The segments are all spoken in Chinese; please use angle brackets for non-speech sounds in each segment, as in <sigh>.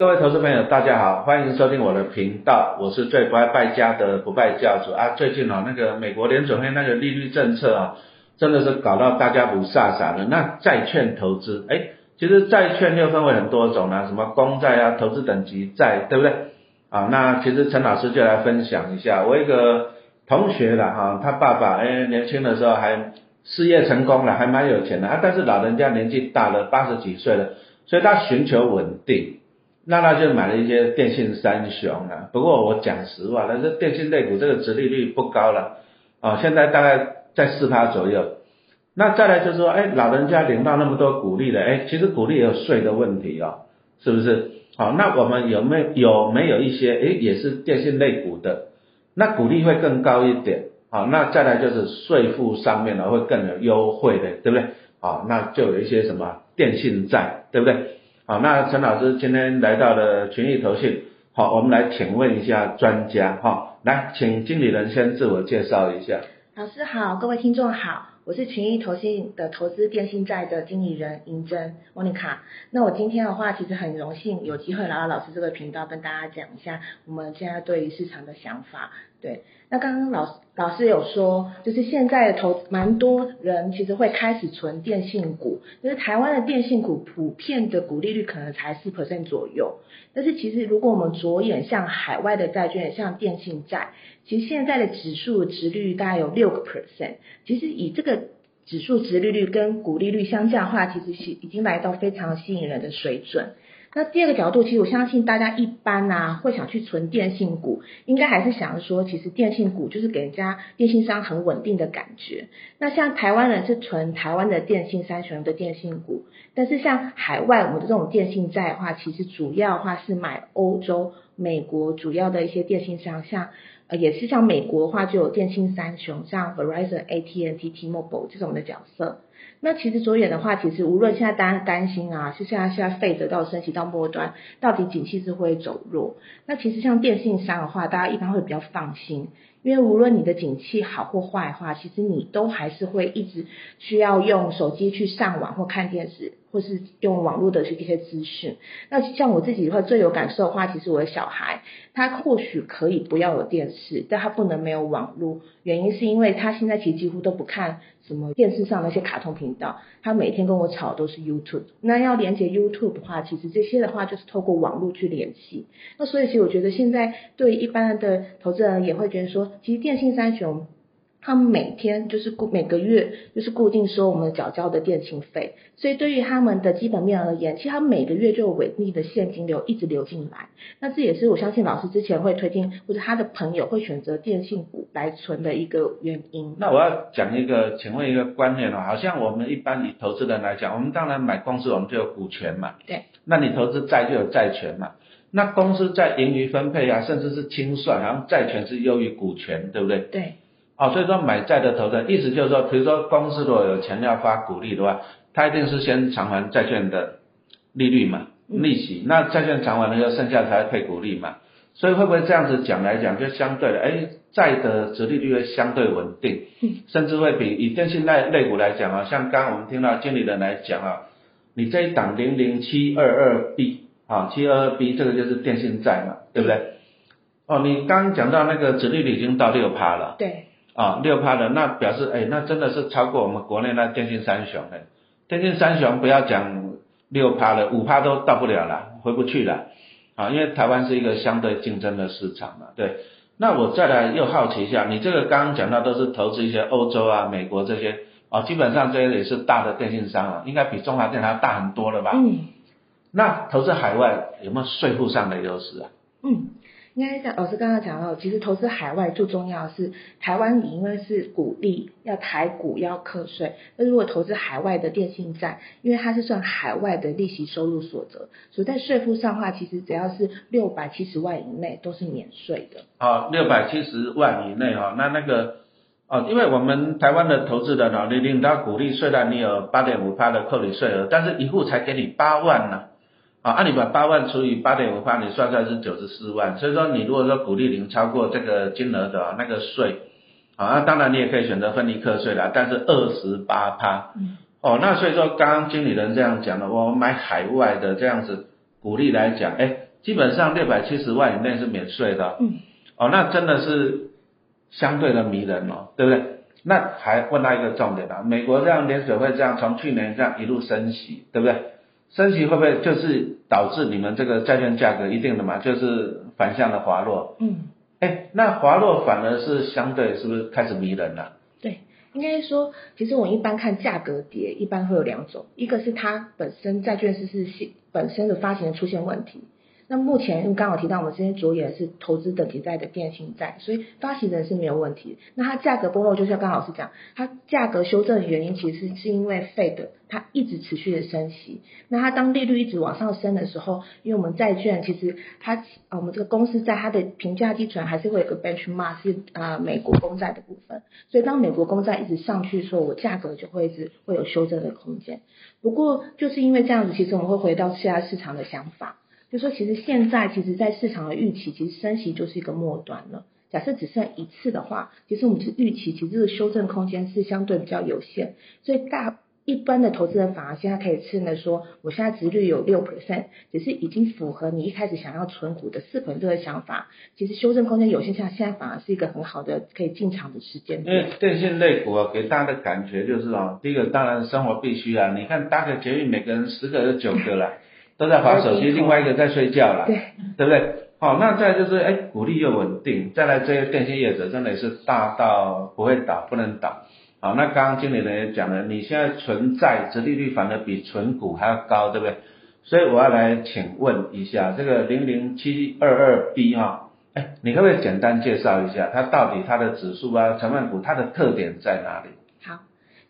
各位投资朋友，大家好，欢迎收听我的频道，我是最不爱败家的不败教主啊。最近啊，那个美国联准会那个利率政策啊，真的是搞到大家不傻傻的。那债券投资，哎，其实债券又分为很多种啊，什么公债啊、投资等级债，对不对？啊，那其实陈老师就来分享一下，我一个同学了哈，他爸爸哎年轻的时候还事业成功了，还蛮有钱的啊，但是老人家年纪大了，八十几岁了，所以他寻求稳定。那他就买了一些电信三雄啊，不过我讲实话，那这电信类股这个殖利率不高了，啊，现在大概在四趴左右。那再来就是说，哎，老人家领到那么多股利了，哎，其实股利也有税的问题哦，是不是？好，那我们有没有有没有一些，哎，也是电信类股的，那股利会更高一点，好，那再来就是税负上面呢会更有优惠的，对不对？好，那就有一些什么电信债，对不对？好，那陈老师今天来到了群益投信，好，我们来请问一下专家，哈，来，请经理人先自我介绍一下。老师好，各位听众好，我是群益投信的投资电信债的经理人银珍莫妮卡。那我今天的话，其实很荣幸有机会来到老师这个频道，跟大家讲一下我们现在对于市场的想法。对，那刚刚老师老师有说，就是现在的投蛮多人其实会开始存电信股，就是台湾的电信股普遍的股利率可能才四 percent 左右，但是其实如果我们着眼像海外的债券，像电信债，其实现在的指数值率大概有六个 percent，其实以这个指数值利率跟股利率相较的话，其实是已经来到非常吸引人的水准。那第二个角度，其实我相信大家一般啊会想去存电信股，应该还是想说，其实电信股就是给人家电信商很稳定的感觉。那像台湾人是存台湾的电信三雄的电信股，但是像海外我们的这种电信债的话，其实主要的话是买欧洲、美国主要的一些电信商，像呃也是像美国的话就有电信三雄，像 Verizon、AT&T、T-Mobile 这种的角色。那其实着眼的话，其实无论现在大家担心啊，是现在现在费得到升级到末端，到底景气是会走弱？那其实像电信商的话，大家一般会比较放心。因为无论你的景气好或坏的话，其实你都还是会一直需要用手机去上网或看电视，或是用网络的这些资讯。那像我自己的话，最有感受的话，其实我的小孩他或许可以不要有电视，但他不能没有网络。原因是因为他现在其实几乎都不看什么电视上那些卡通频道，他每天跟我吵都是 YouTube。那要连接 YouTube 的话，其实这些的话就是透过网络去联系。那所以其实我觉得现在对一般的投资人也会觉得说。其实电信三雄，他们每天就是固每个月就是固定收我们缴交的电信费，所以对于他们的基本面而言，其实他每个月就有稳定的现金流一直流进来。那这也是我相信老师之前会推荐或者他的朋友会选择电信股来存的一个原因。那我要讲一个，请问一个观念哦，好像我们一般以投资人来讲，我们当然买公司我们就有股权嘛，对，那你投资债就有债权嘛。那公司在盈余分配啊，甚至是清算，然后债权是优于股权，对不对？对。哦，所以说买债的投资人，意思就是说，比如说公司如果有钱要发股利的话，它一定是先偿还债券的利率嘛，利息。那债券偿还了，要剩下才配股利嘛。所以会不会这样子讲来讲，就相对的，哎，债的值利率会相对稳定，甚至会比以电信类类股来讲啊，像刚刚我们听到经理人来讲啊，你这一档零零七二二 B。啊，七二二 B 这个就是电信债嘛，对不对？哦，你刚刚讲到那个殖利率已经到六趴了。对。啊，六趴的，那表示哎，那真的是超过我们国内那电信三雄哎，电信三雄不要讲六趴了，五趴都到不了了，回不去了。啊，因为台湾是一个相对竞争的市场嘛，对。那我再来又好奇一下，你这个刚刚讲到都是投资一些欧洲啊、美国这些，啊，基本上这些也是大的电信商啊，应该比中华电还要大很多了吧？嗯。那投资海外有没有税负上的优势啊？嗯，应该像老师刚刚讲到，其实投资海外最重要是台湾，你因为是股利要台股要课税，那如果投资海外的电信债，因为它是算海外的利息收入所得，所以在税负上的话，其实只要是六百七十万以内都是免税的。好，六百七十万以内哈，那那个哦，因为我们台湾的投资人哦，你领到股利，虽然你有八点五趴的扣你税额，但是一户才给你八万呢。按你把八万除以八点五趴，你算出来是九十四万。所以说，你如果说股利零超过这个金额的那个税，啊，那当然你也可以选择分离课税啦，但是二十八趴。哦，那所以说，刚刚经理人这样讲的，我买海外的这样子股利来讲，哎，基本上六百七十万以内是免税的。嗯。哦，那真的是相对的迷人哦，对不对？那还问到一个重点了，美国这样联准会这样从去年这样一路升息，对不对？升息会不会就是导致你们这个债券价格一定的嘛，就是反向的滑落？嗯。哎，那滑落反而是相对是不是开始迷人了？对，应该说，其实我一般看价格跌，一般会有两种，一个是它本身债券是是本身的发行出现问题。那目前，因为刚好提到我们这些着眼是投资等级债的电信债，所以发行人是没有问题。那它价格波动，就像刚老师讲，它价格修正的原因其实是因为 Fed 它一直持续的升息。那它当利率一直往上升的时候，因为我们债券其实它啊，我们这个公司在它的评价基准还是会有个 benchmark 是啊美国公债的部分。所以当美国公债一直上去的时候，我价格就会一直会有修正的空间。不过就是因为这样子，其实我们会回到现在市场的想法。就说其实现在其实，在市场的预期，其实升息就是一个末端了。假设只剩一次的话，其实我们是预期，其实这个修正空间是相对比较有限。所以大一般的投资人反而现在可以趁着说，我现在值率有六 percent，只是已经符合你一开始想要存股的四 percent 的想法。其实修正空间有限下，现在反而是一个很好的可以进场的时间。因为电信类股啊，给大家的感觉就是哦，第一个当然生活必须啊，你看搭个捷运，每个人十个有九个了。都在划手机，另外一个在睡觉了，对，对不对？好，那再就是，哎，股利又稳定，再来这些电信业者真的是大到不会倒，不能倒。好，那刚刚经理人也讲了，你现在存债，折利率反而比存股还要高，对不对？所以我要来请问一下，这个零零七二二 B 哈，哎，你可不可以简单介绍一下，它到底它的指数啊，成分股它的特点在哪里？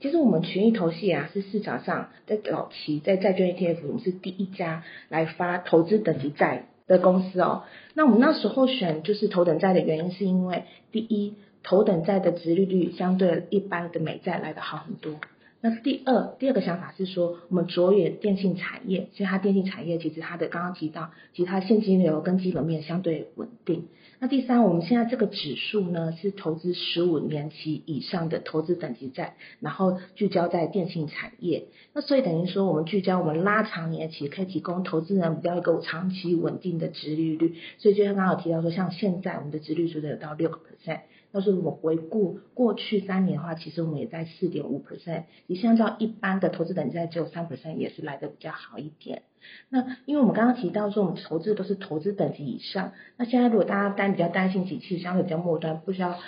其实我们群益投系啊，是市场上在早期在债券 ETF，我们是第一家来发投资等级债的公司哦。那我们那时候选就是头等债的原因，是因为第一，头等债的殖利率相对一般的美债来的好很多。那第二，第二个想法是说，我们着眼电信产业，其实它电信产业其实它的刚刚提到，其实它现金流跟基本面相对稳定。那第三，我们现在这个指数呢，是投资十五年期以上的投资等级债，然后聚焦在电信产业。那所以等于说，我们聚焦，我们拉长年期，可以提供投资人比较一个长期稳定的值利率。所以就像刚刚提到说，像现在我们的值率是有到六个 percent。要是我们回顾过去三年的话，其实我们也在四点五 percent。你相较一般的投资等级债只有三 percent，也是来的比较好一点。那因为我们刚刚提到说，我们投资都是投资等级以上。那现在如果大家担比较担心景气，相对比较末端，不需要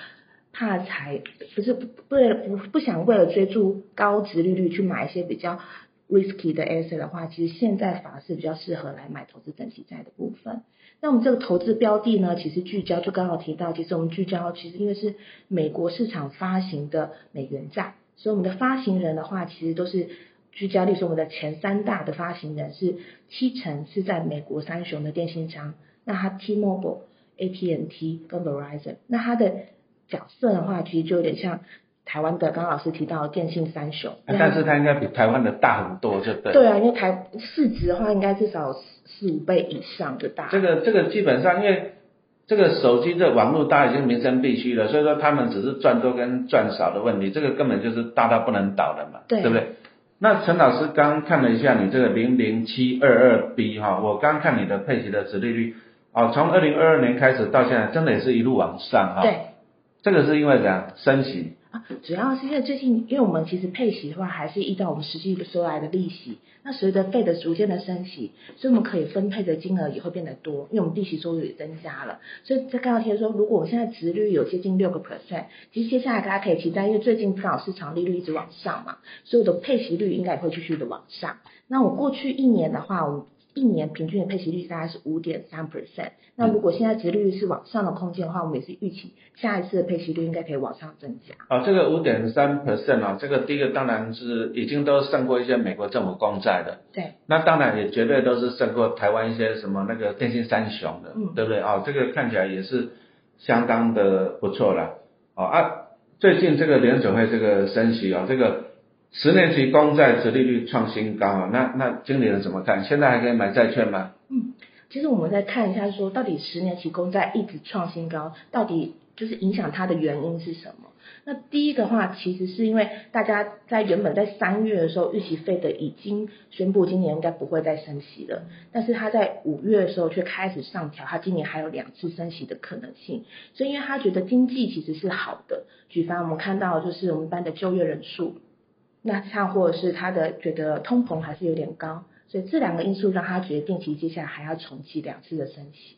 怕财，不是不不不想为了追逐高值利率去买一些比较 risky 的 asset 的话，其实现在反而是比较适合来买投资等级债的部分。那我们这个投资标的呢，其实聚焦就刚好提到，其实我们聚焦其实因为是美国市场发行的美元债，所以我们的发行人的话，其实都是聚焦，例如我们的前三大的发行人是七成是在美国三雄的电信商，那它 T-Mobile、AT&T 跟 Verizon，那它的角色的话，其实就有点像。台湾的刚刚老师提到的电信三雄，但是它应该比台湾的大很多，就对。对啊，因为台市值的话，应该至少四五倍以上的大。这个这个基本上，因为这个手机的网络大已经民生必须了，所以说他们只是赚多跟赚少的问题，这个根本就是大到不能倒的嘛，对不对？那陈老师刚看了一下你这个零零七二二 B 哈，我刚看你的配息的值利率，哦，从二零二二年开始到现在，真的也是一路往上哈。对。这个是因为怎样升息？啊，主要是因为最近，因为我们其实配息的话，还是依照我们实际收来的利息。那随着费的逐渐的升息，所以我们可以分配的金额也会变得多，因为我们利息收入也增加了。所以在刚刚提说，如果我现在值率有接近六个 percent，其实接下来大家可以期待，因为最近刚好市场利率一直往上嘛，所以我的配息率应该也会继续的往上。那我过去一年的话，我们一年平均的配息率大概是五点三 percent。那如果现在值率是往上的空间的话，我们也是预期下一次的配息率应该可以往上增加。啊，这个五点三 percent 啊，这个第一个当然是已经都胜过一些美国政府公债的。对。那当然也绝对都是胜过台湾一些什么那个电信三雄的，嗯对不对？哦，这个看起来也是相当的不错了。哦啊，最近这个联准会这个升息啊，这个十年期公债殖利率创新高啊，那那经理人怎么看？现在还可以买债券吗？嗯。其实我们再看一下，说到底十年期公债一直创新高，到底就是影响它的原因是什么？那第一个话，其实是因为大家在原本在三月的时候预期费的已经宣布今年应该不会再升息了，但是他在五月的时候却开始上调，他今年还有两次升息的可能性。所以因为他觉得经济其实是好的，举凡我们看到就是我们班的就业人数，那像或者是他的觉得通膨还是有点高，所以这两个因素让他决定其接下来还要重启两次的升息。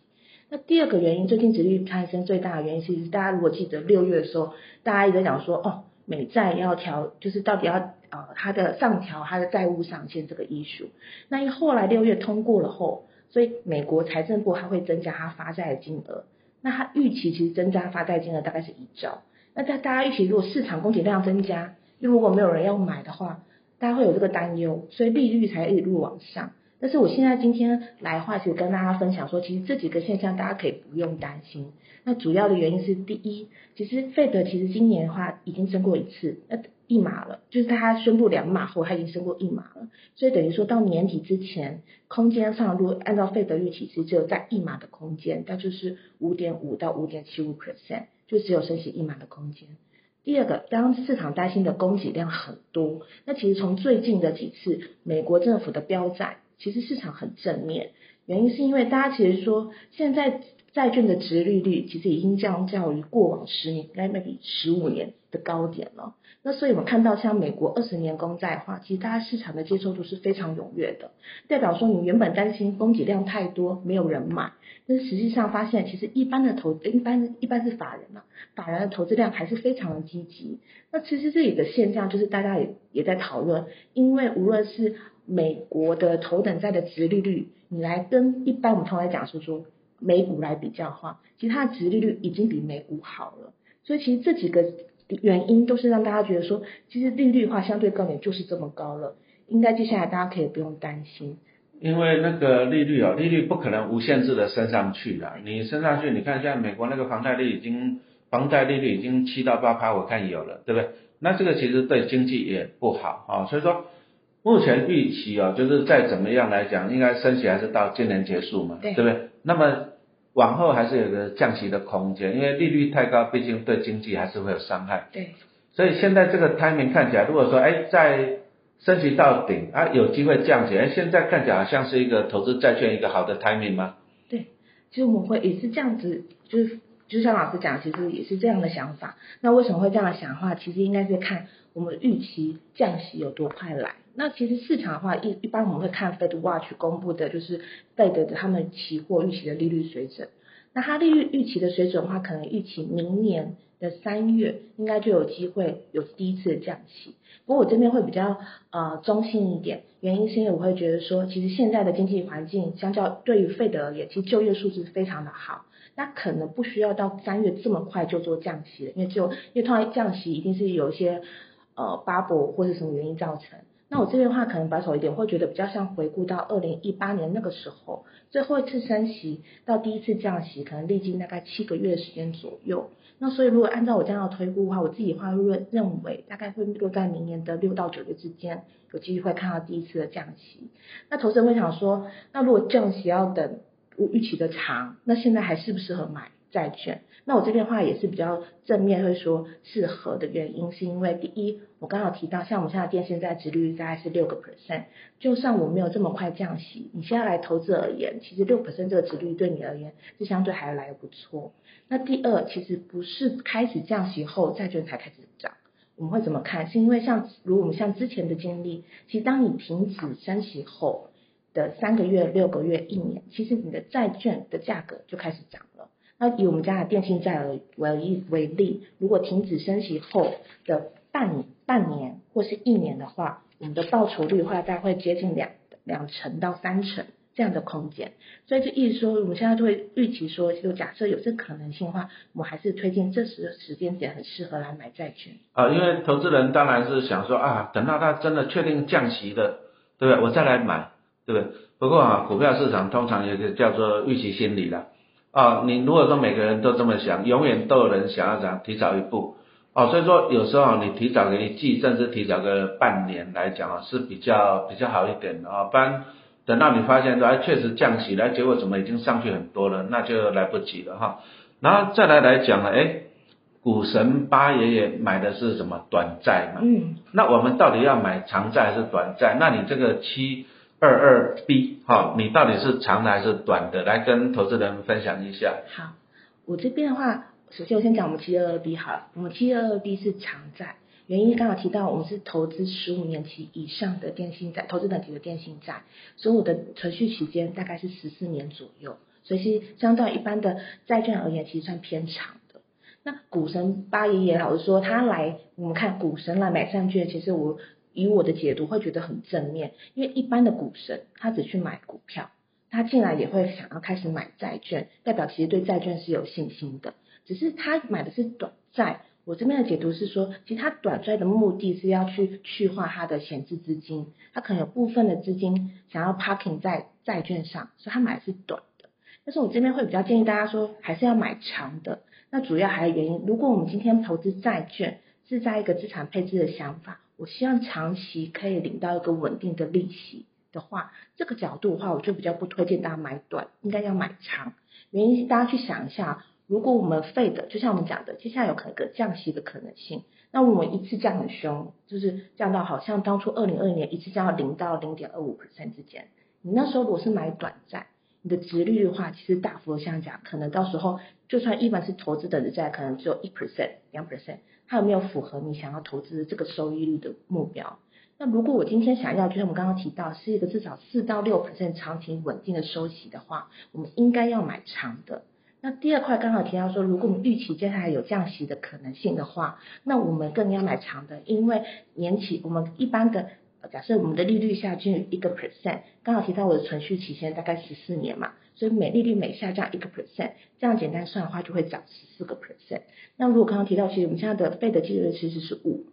那第二个原因，最近殖利率攀升最大的原因，其实大家如果记得六月的时候，大家一直讲说，哦，美债要调，就是到底要呃它的上调它的债务上限这个艺术。那因后来六月通过了后，所以美国财政部它会增加它发债的金额。那它预期其实增加发债金额大概是一兆。那在大家预期如果市场供给量增加，如果没有人要买的话，大家会有这个担忧，所以利率才一路往上。但是我现在今天来话，其实跟大家分享说，其实这几个现象大家可以不用担心。那主要的原因是，第一，其实费德其实今年的话已经升过一次，那一码了，就是他宣布两码后，他已经升过一码了。所以等于说到年底之前，空间上如果按照费德预期，其实只有在一码的空间，那就是五点五到五点七五 percent，就只有升息一码的空间。第二个，当市场担心的供给量很多，那其实从最近的几次美国政府的标债。其实市场很正面，原因是因为大家其实说，现在债券的值利率其实已经降较于过往十年，应该 maybe 十五年的高点了。那所以我们看到像美国二十年公债的话，其实大家市场的接受度是非常踊跃的，代表说你原本担心供给量太多没有人买，但实际上发现其实一般的投一般一般是法人嘛，法人的投资量还是非常的积极。那其实这里的现象就是大家也也在讨论，因为无论是美国的头等债的值利率，你来跟一般我们通常讲说说美股来比较的话，其实它的值利率已经比美股好了。所以其实这几个原因都是让大家觉得说，其实利率的话相对高点就是这么高了，应该接下来大家可以不用担心。因为那个利率哦，利率不可能无限制的升上去的。你升上去，你看现在美国那个房贷率已经房贷利率已经七到八趴，我看有了，对不对？那这个其实对经济也不好啊，所以说。目前预期啊，就是再怎么样来讲，应该升息还是到今年结束嘛，对不对？那么往后还是有个降息的空间，因为利率太高，毕竟对经济还是会有伤害。对。所以现在这个 timing 看起来，如果说哎在升息到顶啊，有机会降息，哎现在看起来好像是一个投资债券一个好的 timing 吗？对，其实我们会也是这样子，就是就像老师讲，其实也是这样的想法。那为什么会这样想的话，其实应该是看我们预期降息有多快来。那其实市场的话，一一般我们会看 Fed Watch 公布的，就是 Fed 的他们期货预期的利率水准。那它利率预期的水准的话，可能预期明年的三月应该就有机会有第一次的降息。不过我这边会比较呃中性一点，原因是因为我会觉得说，其实现在的经济环境相较对于 Fed 而言，其实就业数字非常的好，那可能不需要到三月这么快就做降息了，因为就因为通常降息一定是有一些呃巴布或者什么原因造成。那我这边的话可能保守一点，会觉得比较像回顾到二零一八年那个时候，最后一次升息到第一次降息，可能历经大概七个月的时间左右。那所以如果按照我这样的推估的话，我自己的话认认为大概会落在明年的六到九月之间，有机会看到第一次的降息。那投资人会想说，那如果降息要等预期的长，那现在还适不适合买？债券，那我这边话也是比较正面，会说适合的原因，是因为第一，我刚好提到，像我们现在电现在殖利率大概是六个 percent，就算我没有这么快降息，你现在来投资而言，其实六 percent 这个殖利率对你而言是相对还来的不错。那第二，其实不是开始降息后债券才开始涨，我们会怎么看？是因为像如我们像之前的经历，其实当你停止升息后的三个月、六个月、一年，其实你的债券的价格就开始涨了。那以我们家的电信债为例为例，如果停止升息后的半半年或是一年的话，我们的报酬率的话大概会接近两两成到三成这样的空间。所以就意思说，我们现在就会预期说，就假设有这可能性的话，我们还是推荐这时时间点很适合来买债券。啊，因为投资人当然是想说啊，等到它真的确定降息的，对不对？我再来买，对不对？不过啊，股票市场通常有个叫做预期心理了。啊，你如果说每个人都这么想，永远都有人想要讲提早一步，哦，所以说有时候你提早个一季，甚至提早个半年来讲啊，是比较比较好一点的啊，不然等到你发现说哎确实降息了，结果怎么已经上去很多了，那就来不及了哈。然后再来来讲了，哎，股神八爷爷买的是什么短债嘛？嗯，那我们到底要买长债还是短债？那你这个七二二 B 哈，你到底是长的还是短的？来跟投资人分享一下。好，我这边的话，首先我先讲我们七二二 B 好，我们七二二 B 是长债，原因刚好提到我们是投资十五年期以上的电信债，投资等级的电信债，所以我的存续期间大概是十四年左右，所以是相对一般的债券而言，其实算偏长的。那股神八爷爷老实说，他来我们看股神来买债券，其实我以我的解读会觉得很正面，因为一般的股神他只去买股票，他进来也会想要开始买债券，代表其实对债券是有信心的，只是他买的是短债。我这边的解读是说，其实他短债的目的是要去去化他的闲置资金，他可能有部分的资金想要 parking 在债券上，所以他买的是短的。但是我这边会比较建议大家说，还是要买长的。那主要还有原因，如果我们今天投资债券是在一个资产配置的想法，我希望长期可以领到一个稳定的利息的话，这个角度的话，我就比较不推荐大家买短，应该要买长。原因是大家去想一下。如果我们费的，就像我们讲的，接下来有可能个降息的可能性，那我们一次降很凶，就是降到好像当初二零二零年一次降到零到零点二五 percent 之间。你那时候如果是买短债，你的值率的话，其实大幅的下降，可能到时候就算一般是投资等的债，可能只有一 percent、两 percent，它有没有符合你想要投资这个收益率的目标？那如果我今天想要，就像我们刚刚提到，是一个至少四到六 percent 长期稳定的收息的话，我们应该要买长的。那第二块刚好提到说，如果我们预期接下来有降息的可能性的话，那我们更要买长的，因为年期我们一般的假设我们的利率下降一个 percent，刚好提到我的存续期限大概十四年嘛，所以每利率每下降一个 percent，这样简单算的话就会涨十四个 percent。那如果刚刚提到，其实我们现在的费的利率其实是五。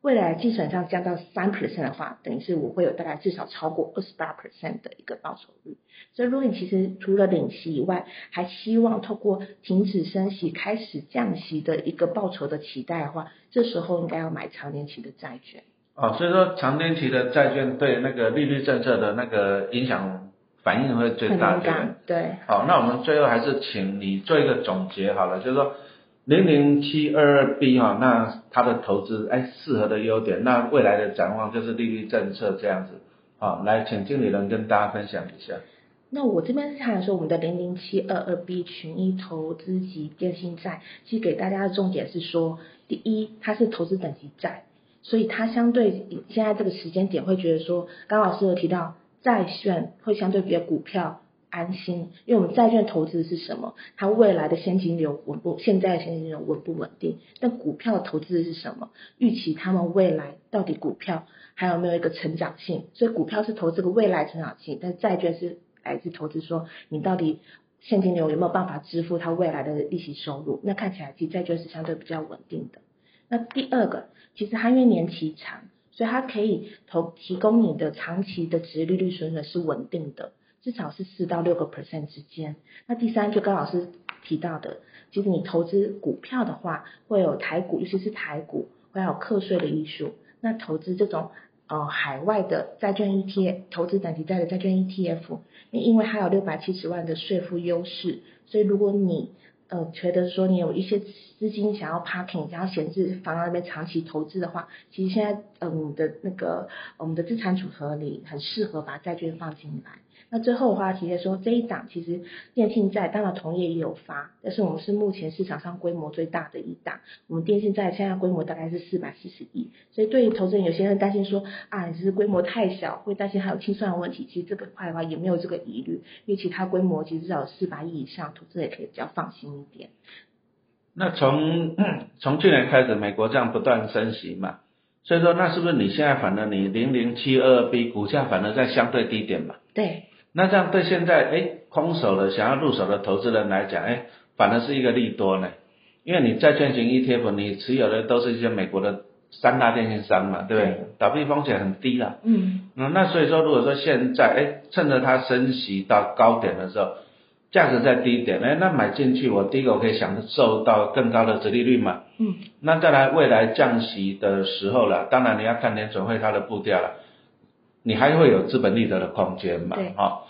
未来计算上降到三 percent 的话，等于是我会有大概至少超过二十八 percent 的一个报酬率。所以如果你其实除了领息以外，还希望透过停止升息开始降息的一个报酬的期待的话，这时候应该要买长年期的债券。哦，所以说长年期的债券对那个利率政策的那个影响反应会最大的。对。好，那我们最后还是请你做一个总结好了，就是说。零零七二二 B 哈，那它的投资哎适合的优点，那未来的展望就是利率政策这样子，好，来请经理人跟大家分享一下。那我这边是看说我们的零零七二二 B 群益投资级电信债，其实给大家的重点是说，第一它是投资等级债，所以它相对现在这个时间点会觉得说，刚老师有提到债券会相对比较股票。安心，因为我们债券投资是什么？它未来的现金流稳不？现在的现金流稳不稳定？但股票投资是什么？预期他们未来到底股票还有没有一个成长性？所以股票是投资个未来成长性，但债券是来自投资说你到底现金流有没有办法支付它未来的利息收入？那看起来其实债券是相对比较稳定的。那第二个，其实它因为年期长，所以它可以投提供你的长期的值利率水准是稳定的。至少是四到六个 percent 之间。那第三，就刚老师提到的，其实你投资股票的话，会有台股，尤其是台股，会有课税的因素。那投资这种呃海外的债券 ETF，投资等级债的债券 ETF，因为它有六百七十万的税负优势，所以如果你呃觉得说你有一些资金想要 parking，想要闲置放在那边长期投资的话，其实现在嗯的那个我们的资产组合里很适合把债券放进来。那最后的话，提的说这一档其实电信债，当然同业也有发，但是我们是目前市场上规模最大的一档。我们电信债现在规模大概是四百四十亿，所以对于投资人有些人担心说啊，你只是规模太小，会担心还有清算的问题。其实这个块的话也没有这个疑虑，因为其他规模其实至少四百亿以上，投资人也可以比较放心一点。那从 <clears throat> 从去年开始，美国这样不断升息嘛，所以说那是不是你现在反而你零零七二 B 股价反而在相对低点嘛？对。那这样对现在哎空手的想要入手的投资人来讲，哎反而是一个利多呢，因为你债券型 ETF 你持有的都是一些美国的三大电信商嘛，对不对？倒闭风险很低了。嗯。嗯，那所以说如果说现在哎趁着它升息到高点的时候，价值在低点，哎那买进去，我第一个我可以享受到更高的折利率嘛。嗯。那再来未来降息的时候了，当然你要看联准会它的步调了。你还会有资本利得的空间嘛？好，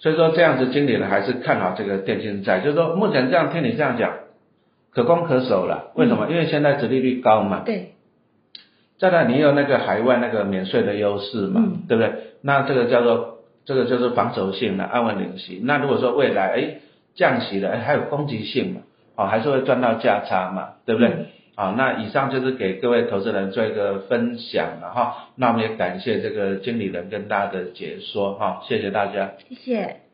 所以说这样子经理呢还是看好这个电信债，就是说目前这样听你这样讲，可攻可守了。为什么？因为现在殖利率高嘛。对，再来，你有那个海外那个免税的优势嘛，嗯对不对？那这个叫做这个就是防守性的安稳领息。那如果说未来哎降息了，哎还有攻击性嘛，哦还是会赚到价差嘛，对不对？嗯好，那以上就是给各位投资人做一个分享了哈。那我们也感谢这个经理人跟大家的解说哈，谢谢大家。谢谢。